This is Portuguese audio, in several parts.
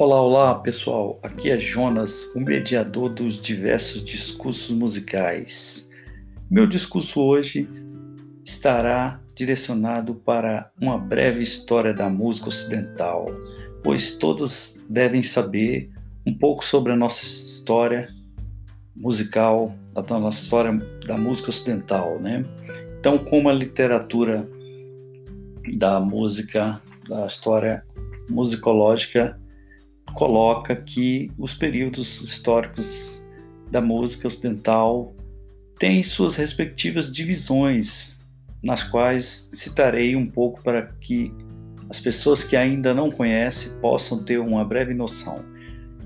Olá, olá pessoal, aqui é Jonas, o mediador dos diversos discursos musicais. Meu discurso hoje estará direcionado para uma breve história da música ocidental, pois todos devem saber um pouco sobre a nossa história musical, da nossa história da música ocidental, né? Então, como a literatura da música, da história musicológica coloca que os períodos históricos da música ocidental têm suas respectivas divisões, nas quais citarei um pouco para que as pessoas que ainda não conhecem possam ter uma breve noção.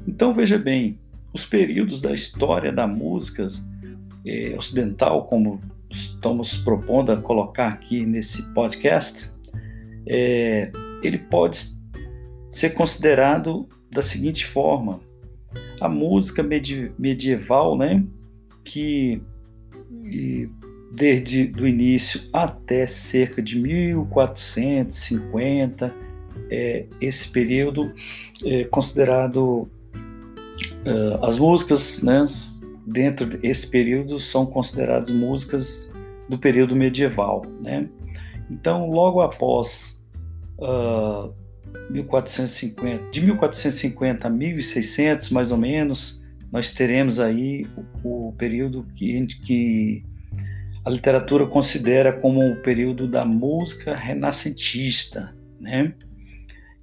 Então veja bem, os períodos da história da música eh, ocidental, como estamos propondo a colocar aqui nesse podcast, é, ele pode ser considerado da seguinte forma: a música medieval, né, que desde o início até cerca de 1450, é, esse período é considerado uh, as músicas, né, dentro desse período são consideradas músicas do período medieval, né? Então, logo após uh, 1450, de 1450 a 1600, mais ou menos, nós teremos aí o, o período que, que a literatura considera como o período da música renascentista, né?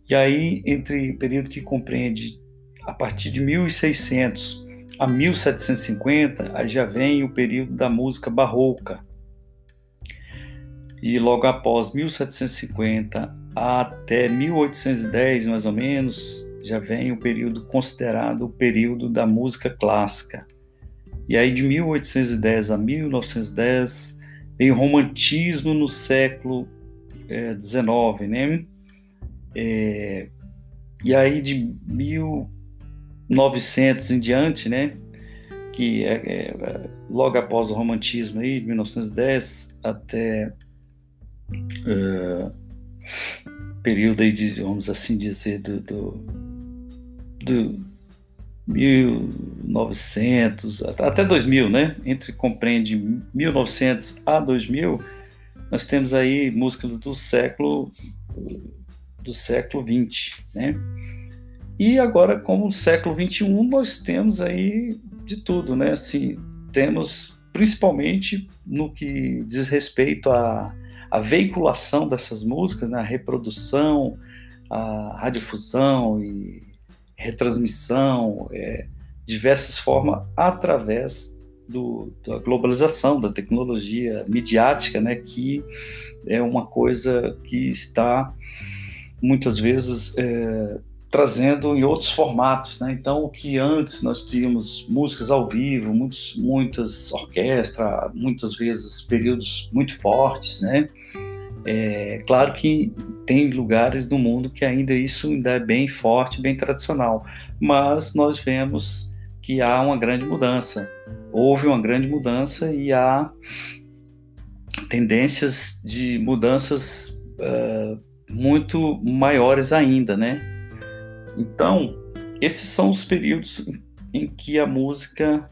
E aí, entre o período que compreende a partir de 1600 a 1750, aí já vem o período da música barroca. E logo após 1750 até 1810, mais ou menos, já vem o período considerado o período da música clássica. E aí de 1810 a 1910 vem o romantismo no século XIX, é, né? É, e aí de 1900 em diante, né? Que é, é, logo após o romantismo aí, de 1910 até uh, período aí de, vamos assim dizer, do, do, do 1900 até 2000, né? Entre compreende 1900 a 2000, nós temos aí músicas do século do século 20, né? E agora, como o século 21, nós temos aí de tudo, né? Assim, temos principalmente no que diz respeito a a veiculação dessas músicas, né, a reprodução, a radiodifusão e retransmissão, é, diversas formas através do, da globalização, da tecnologia midiática, né, que é uma coisa que está muitas vezes é, trazendo em outros formatos, né? Então, o que antes nós tínhamos músicas ao vivo, muitos, muitas orquestras, muitas vezes períodos muito fortes, né? É claro que tem lugares no mundo que ainda isso ainda é bem forte, bem tradicional, mas nós vemos que há uma grande mudança. Houve uma grande mudança e há tendências de mudanças uh, muito maiores ainda, né? Então, esses são os períodos em que a música,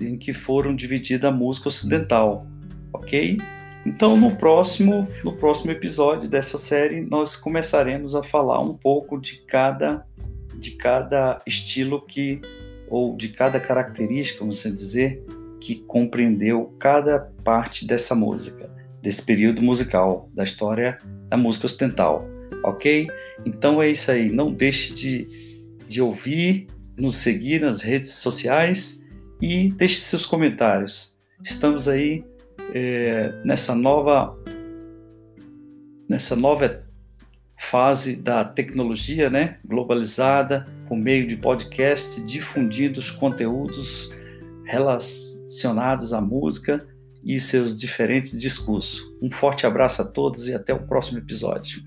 em que foram dividida a música ocidental, ok? Então, no próximo, no próximo episódio dessa série, nós começaremos a falar um pouco de cada, de cada estilo que, ou de cada característica, vamos dizer, que compreendeu cada parte dessa música, desse período musical, da história da música ocidental, ok? Então é isso aí. Não deixe de, de ouvir, nos seguir nas redes sociais e deixe seus comentários. Estamos aí é, nessa nova nessa nova fase da tecnologia, né, globalizada, por meio de podcast, difundindo os conteúdos relacionados à música e seus diferentes discursos. Um forte abraço a todos e até o próximo episódio.